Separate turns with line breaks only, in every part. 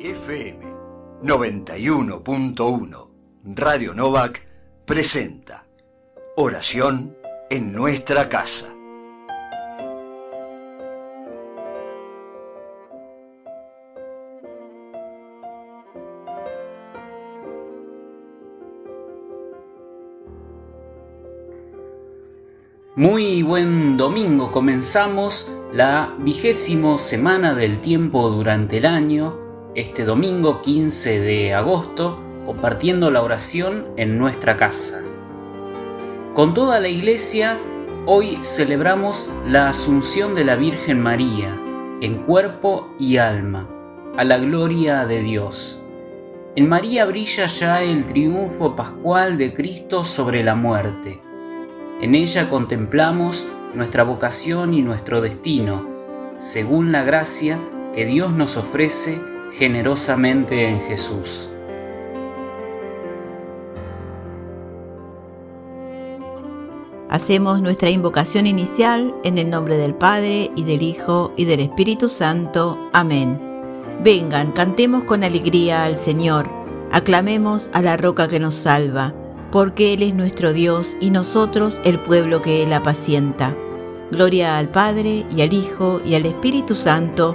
FM 91.1 Radio Novak presenta Oración en nuestra casa.
Muy buen domingo, comenzamos la vigésimo semana del tiempo durante el año, este domingo 15 de agosto, compartiendo la oración en nuestra casa. Con toda la iglesia, hoy celebramos la Asunción de la Virgen María, en cuerpo y alma, a la gloria de Dios. En María brilla ya el triunfo pascual de Cristo sobre la muerte. En ella contemplamos nuestra vocación y nuestro destino, según la gracia que Dios nos ofrece generosamente en Jesús.
Hacemos nuestra invocación inicial en el nombre del Padre y del Hijo y del Espíritu Santo. Amén. Vengan, cantemos con alegría al Señor, aclamemos a la roca que nos salva, porque Él es nuestro Dios y nosotros el pueblo que Él apacienta. Gloria al Padre y al Hijo y al Espíritu Santo,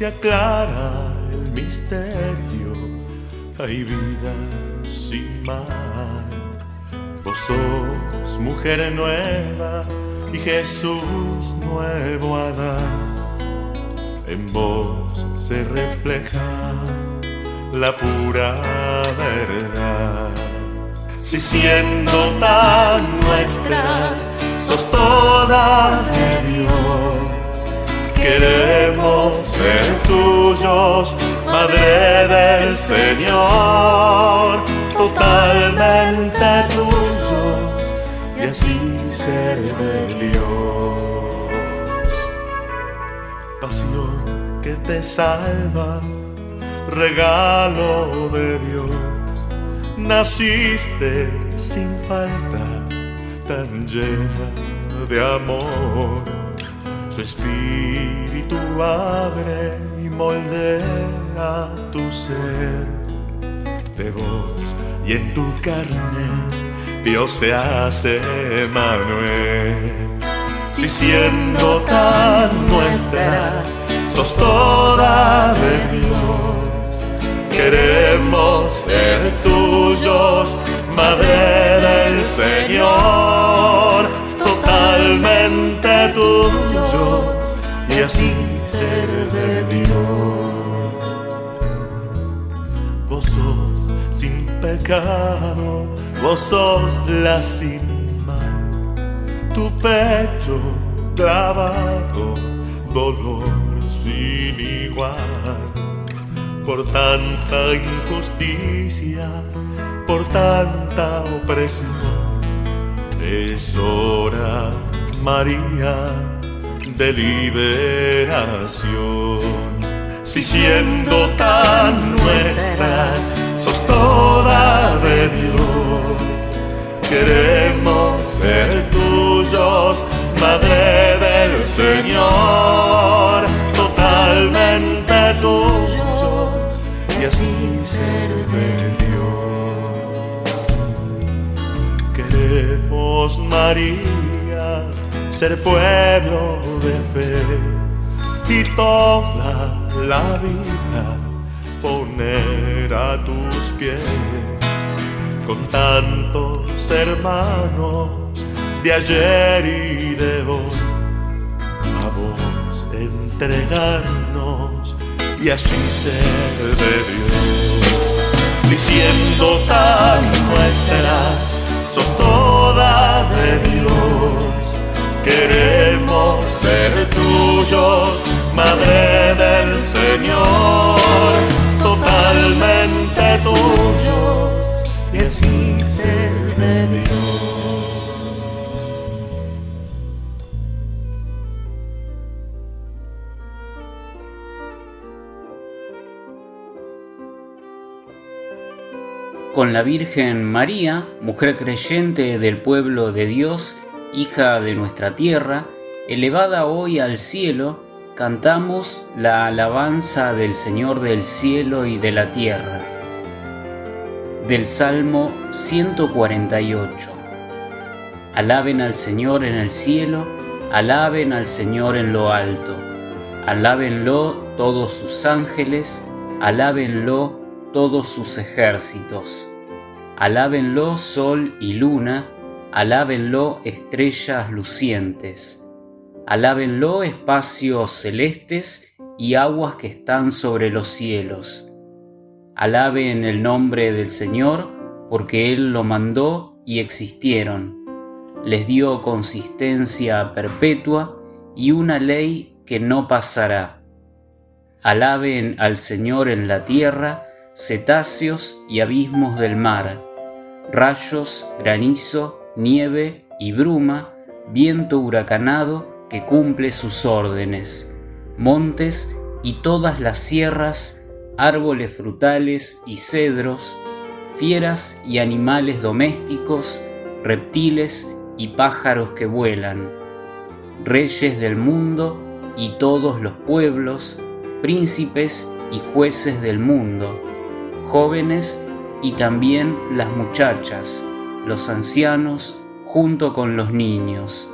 Se aclara el misterio, hay vida sin mal. Vos sos mujer nueva y Jesús nuevo Adán. En vos se refleja la pura verdad. Si siendo tan nuestra, sos toda de Dios. Queremos ser tuyos, Madre del Señor, totalmente tuyos, y así ser de Dios. Pasión que te salva, regalo de Dios naciste sin falta, tan llena de amor. Su espíritu abre y moldea tu ser. De vos y en tu carne, Dios se hace Manuel. Si siendo tan nuestra, sos toda de Dios queremos ser tuyos, Madre del Señor, totalmente tuyos y así ser de Dios. Vos sos sin pecado, vos sos la sin mal, tu pecho clavado, dolor sin igual por tanta injusticia, por tanta opresión. Es hora, María, de liberación. Si siendo tan nuestra, sos toda de Dios, queremos ser tuyos, Madre del Señor, totalmente tuyos y así ser de Dios. Queremos, María, ser pueblo de fe y toda la vida poner a tus pies con tantos hermanos de ayer y de hoy a vos entregarnos y así ser de Dios. Si siendo tan nuestra, sos toda de Dios, tuyos, Madre del Señor, totalmente tuyos, y así se debió.
con la Virgen María, mujer creyente del pueblo de Dios, hija de nuestra tierra, elevada hoy al cielo, cantamos la alabanza del Señor del cielo y de la tierra. Del Salmo 148. Alaben al Señor en el cielo, alaben al Señor en lo alto, alábenlo todos sus ángeles, alábenlo todos sus ejércitos. Alábenlo sol y luna, alábenlo estrellas lucientes. Alábenlo espacios celestes y aguas que están sobre los cielos. Alaben el nombre del Señor, porque Él lo mandó y existieron. Les dio consistencia perpetua y una ley que no pasará. Alaben al Señor en la tierra, cetáceos y abismos del mar, rayos, granizo, nieve y bruma, viento huracanado que cumple sus órdenes, montes y todas las sierras, árboles frutales y cedros, fieras y animales domésticos, reptiles y pájaros que vuelan, reyes del mundo y todos los pueblos, príncipes y jueces del mundo, jóvenes y también las muchachas, los ancianos, junto con los niños.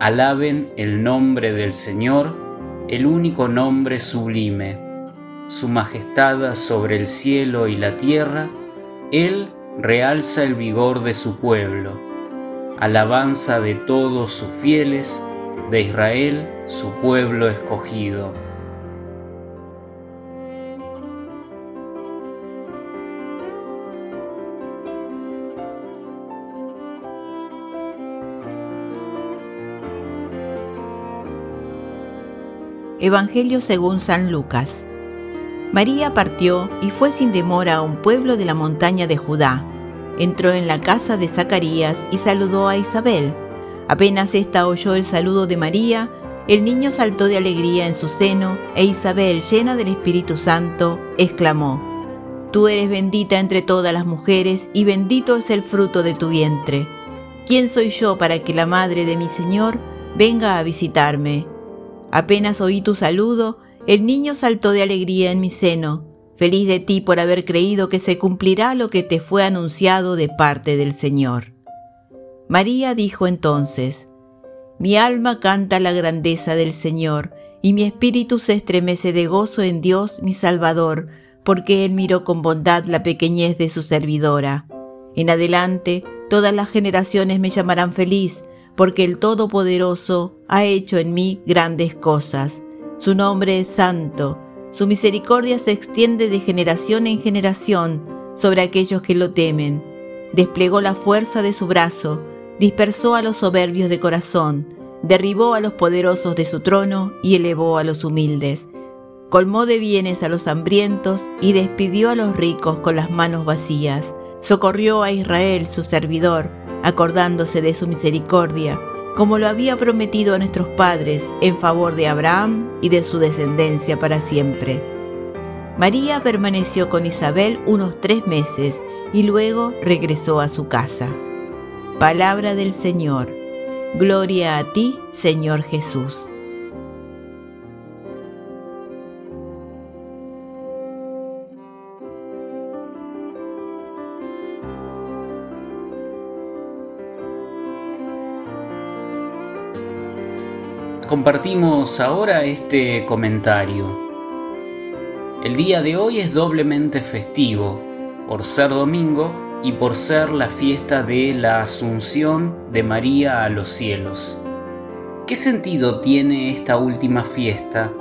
Alaben el nombre del Señor, el único nombre sublime. Su majestad sobre el cielo y la tierra, Él realza el vigor de su pueblo. Alabanza de todos sus fieles, de Israel, su pueblo escogido.
Evangelio según San Lucas. María partió y fue sin demora a un pueblo de la montaña de Judá. Entró en la casa de Zacarías y saludó a Isabel. Apenas ésta oyó el saludo de María, el niño saltó de alegría en su seno e Isabel, llena del Espíritu Santo, exclamó, Tú eres bendita entre todas las mujeres y bendito es el fruto de tu vientre. ¿Quién soy yo para que la madre de mi Señor venga a visitarme? Apenas oí tu saludo, el niño saltó de alegría en mi seno, feliz de ti por haber creído que se cumplirá lo que te fue anunciado de parte del Señor. María dijo entonces, Mi alma canta la grandeza del Señor, y mi espíritu se estremece de gozo en Dios mi Salvador, porque Él miró con bondad la pequeñez de su servidora. En adelante, todas las generaciones me llamarán feliz, porque el Todopoderoso ha hecho en mí grandes cosas. Su nombre es santo, su misericordia se extiende de generación en generación sobre aquellos que lo temen. Desplegó la fuerza de su brazo, dispersó a los soberbios de corazón, derribó a los poderosos de su trono y elevó a los humildes. Colmó de bienes a los hambrientos y despidió a los ricos con las manos vacías. Socorrió a Israel, su servidor, acordándose de su misericordia, como lo había prometido a nuestros padres en favor de Abraham y de su descendencia para siempre. María permaneció con Isabel unos tres meses y luego regresó a su casa. Palabra del Señor. Gloria a ti, Señor Jesús.
Compartimos ahora este comentario. El día de hoy es doblemente festivo, por ser domingo y por ser la fiesta de la Asunción de María a los cielos. ¿Qué sentido tiene esta última fiesta?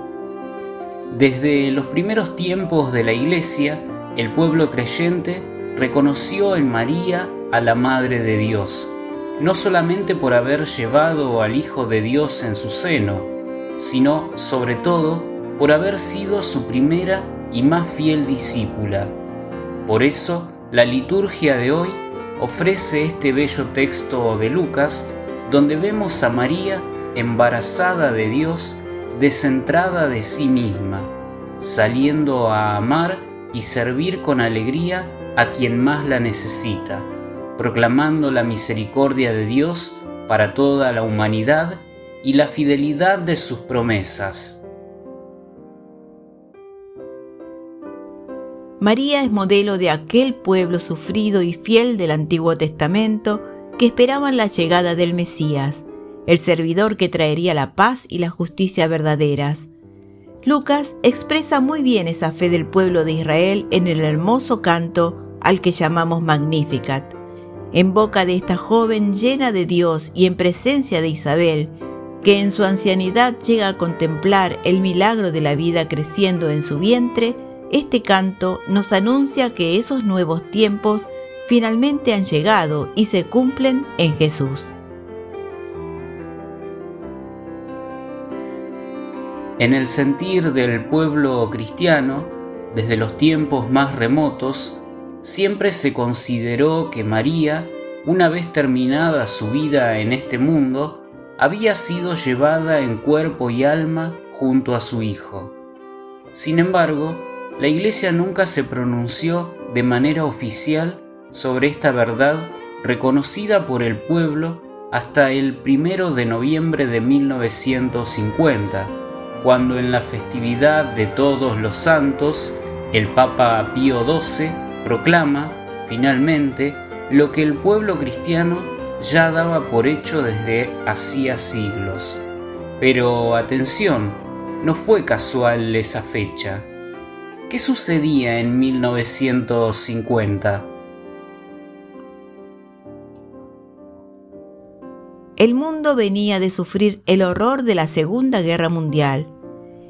Desde los primeros tiempos de la Iglesia, el pueblo creyente reconoció en María a la Madre de Dios no solamente por haber llevado al Hijo de Dios en su seno, sino sobre todo por haber sido su primera y más fiel discípula. Por eso, la liturgia de hoy ofrece este bello texto de Lucas, donde vemos a María embarazada de Dios, descentrada de sí misma, saliendo a amar y servir con alegría a quien más la necesita, proclamando la misericordia de Dios para toda la humanidad y la fidelidad de sus promesas.
María es modelo de aquel pueblo sufrido y fiel del Antiguo Testamento que esperaban la llegada del Mesías, el servidor que traería la paz y la justicia verdaderas. Lucas expresa muy bien esa fe del pueblo de Israel en el hermoso canto al que llamamos Magnificat. En boca de esta joven llena de Dios y en presencia de Isabel, que en su ancianidad llega a contemplar el milagro de la vida creciendo en su vientre, este canto nos anuncia que esos nuevos tiempos finalmente han llegado y se cumplen en Jesús.
En el sentir del pueblo cristiano, desde los tiempos más remotos, siempre se consideró que María, una vez terminada su vida en este mundo, había sido llevada en cuerpo y alma junto a su Hijo. Sin embargo, la Iglesia nunca se pronunció de manera oficial sobre esta verdad reconocida por el pueblo hasta el primero de noviembre de 1950, cuando en la festividad de todos los santos el Papa Pío XII proclama, finalmente, lo que el pueblo cristiano ya daba por hecho desde hacía siglos. Pero atención, no fue casual esa fecha ¿Qué sucedía en 1950?
El mundo venía de sufrir el horror de la Segunda Guerra Mundial.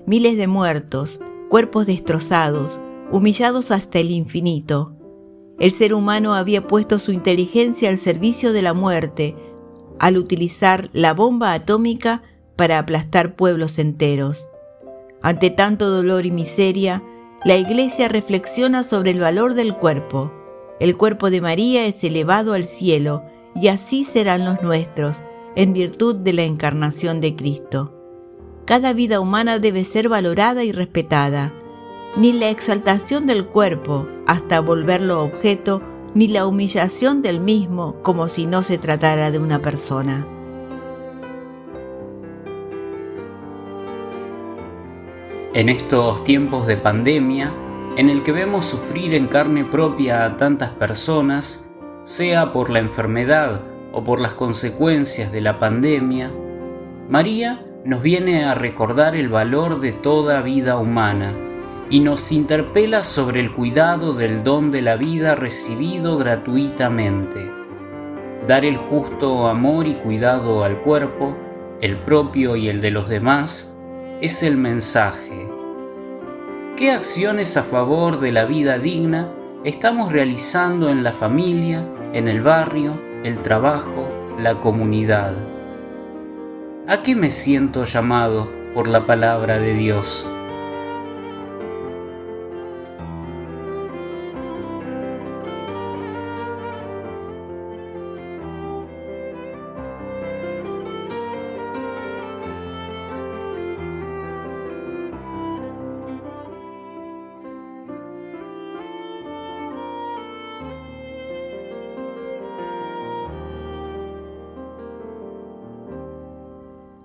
Miles de muertos, cuerpos destrozados, humillados hasta el infinito. El ser humano había puesto su inteligencia al servicio de la muerte al utilizar la bomba atómica para aplastar pueblos enteros. Ante tanto dolor y miseria, la Iglesia reflexiona sobre el valor del cuerpo. El cuerpo de María es elevado al cielo y así serán los nuestros, en virtud de la encarnación de Cristo. Cada vida humana debe ser valorada y respetada. Ni la exaltación del cuerpo hasta volverlo objeto, ni la humillación del mismo como si no se tratara de una persona.
En estos tiempos de pandemia, en el que vemos sufrir en carne propia a tantas personas, sea por la enfermedad o por las consecuencias de la pandemia, María nos viene a recordar el valor de toda vida humana y nos interpela sobre el cuidado del don de la vida recibido gratuitamente. Dar el justo amor y cuidado al cuerpo, el propio y el de los demás, es el mensaje. ¿Qué acciones a favor de la vida digna estamos realizando en la familia, en el barrio, el trabajo, la comunidad? ¿A qué me siento llamado por la palabra de Dios?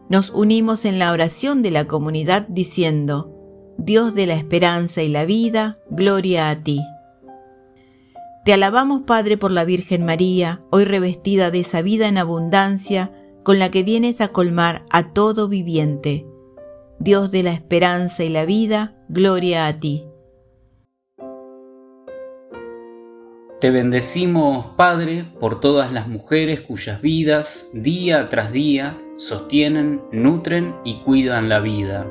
Nos unimos en la oración de la comunidad diciendo, Dios de la esperanza y la vida, gloria a ti. Te alabamos Padre por la Virgen María, hoy revestida de esa vida en abundancia con la que vienes a colmar a todo viviente. Dios de la esperanza y la vida, gloria a ti.
Te bendecimos, Padre, por todas las mujeres cuyas vidas, día tras día, sostienen, nutren y cuidan la vida.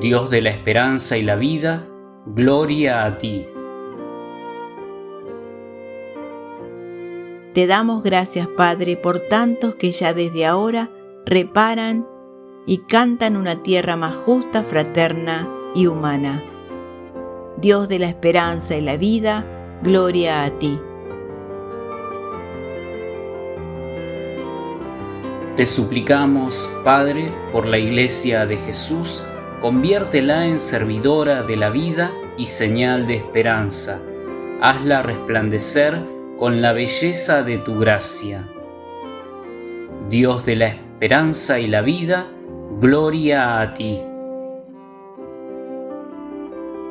Dios de la esperanza y la vida, gloria a ti.
Te damos gracias, Padre, por tantos que ya desde ahora reparan y cantan una tierra más justa, fraterna y humana. Dios de la esperanza y la vida, gloria a ti.
Te suplicamos, Padre, por la Iglesia de Jesús, conviértela en servidora de la vida y señal de esperanza. Hazla resplandecer con la belleza de tu gracia. Dios de la esperanza y la vida, gloria a ti.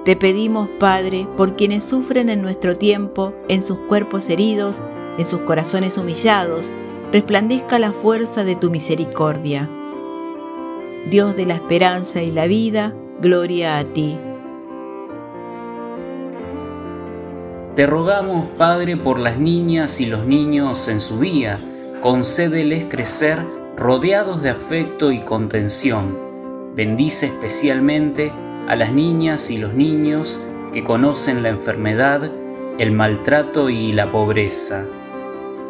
Te pedimos, Padre, por quienes sufren en nuestro tiempo, en sus cuerpos heridos, en sus corazones humillados, resplandezca la fuerza de tu misericordia. Dios de la esperanza y la vida, gloria a ti.
Te rogamos, Padre, por las niñas y los niños en su día, concédeles crecer rodeados de afecto y contención. Bendice especialmente a las niñas y los niños que conocen la enfermedad, el maltrato y la pobreza.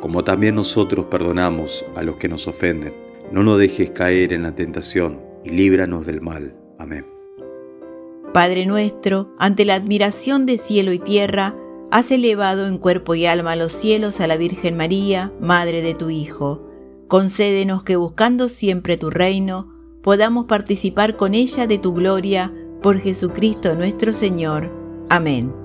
como también nosotros perdonamos a los que nos ofenden. No nos dejes caer en la tentación y líbranos del mal. Amén.
Padre nuestro, ante la admiración de cielo y tierra, has elevado en cuerpo y alma a los cielos a la Virgen María, Madre de tu Hijo. Concédenos que buscando siempre tu reino, podamos participar con ella de tu gloria, por Jesucristo nuestro Señor. Amén.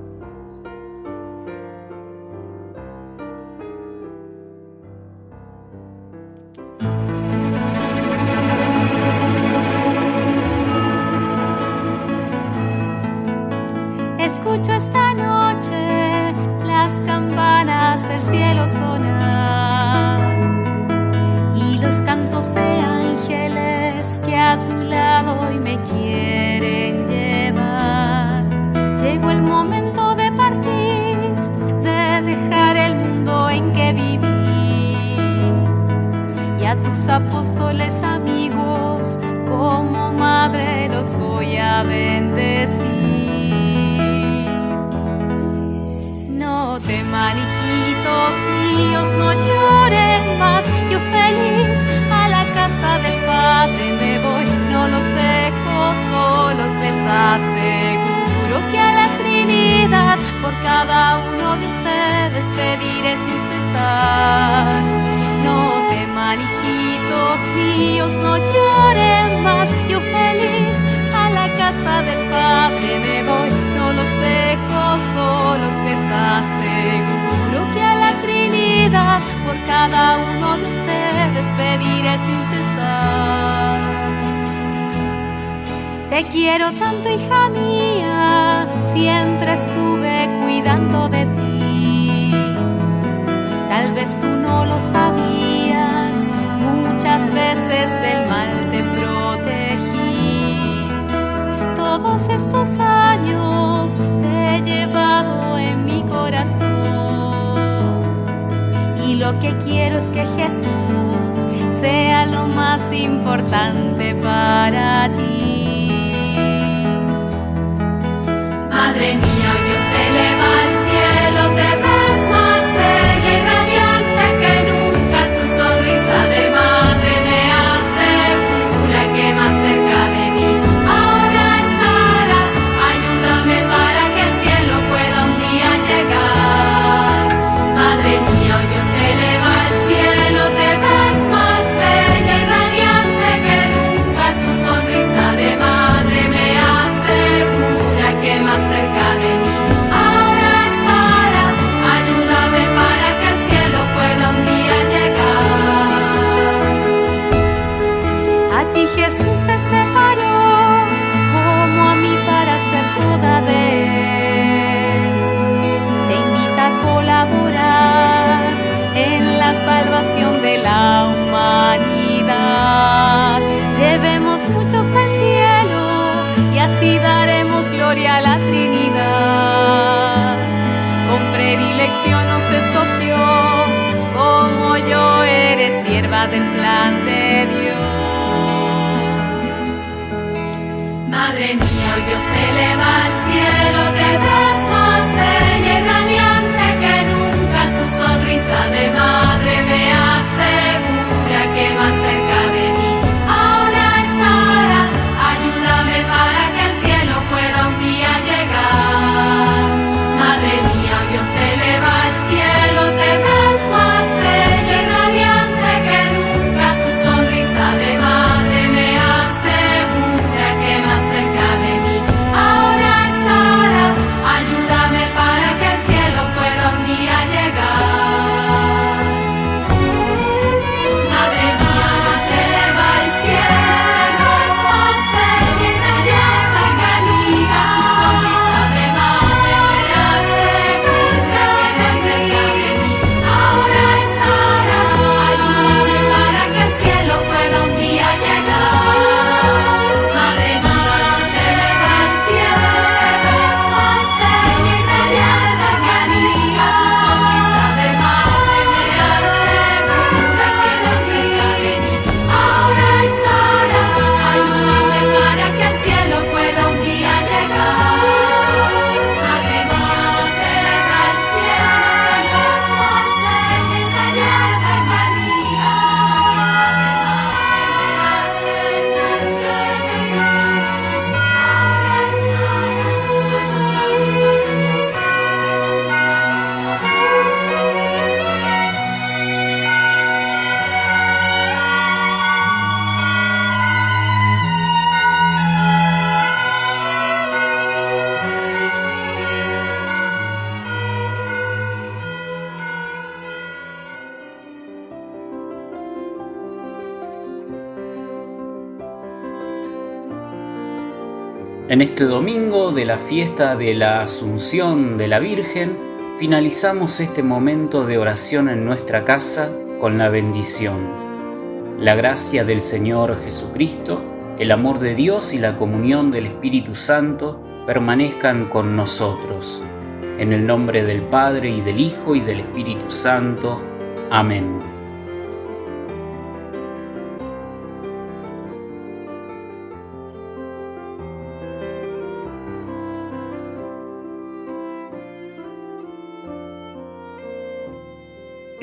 Del cielo sonar y los cantos de ángeles que a tu lado hoy me quieren llevar. Llegó el momento de partir, de dejar el mundo en que viví y a tus apóstoles amigos como madre los voy a bendecir. Míos, no lloren más. Yo feliz a la casa del Padre me voy. No los dejo solos, les aseguro que a la Trinidad por cada uno de ustedes pediré sin cesar. No teman, hijitos míos, no lloren más. Yo feliz a la casa del Padre me voy. No los dejo solos, les aseguro Por cada uno de ustedes pediré sin cesar. Te quiero tanto, hija mía, siempre estuve cuidando de ti. Tal vez tú no lo sabías, muchas veces del mal te protegí. Todos estos años te he llevado lo que quiero es que Jesús sea lo más importante para ti. Madre mía, Dios te eleva al cielo, te ves más bella
En este domingo de la fiesta de la Asunción de la Virgen, finalizamos este momento de oración en nuestra casa con la bendición. La gracia del Señor Jesucristo, el amor de Dios y la comunión del Espíritu Santo permanezcan con nosotros. En el nombre del Padre y del Hijo y del Espíritu Santo. Amén.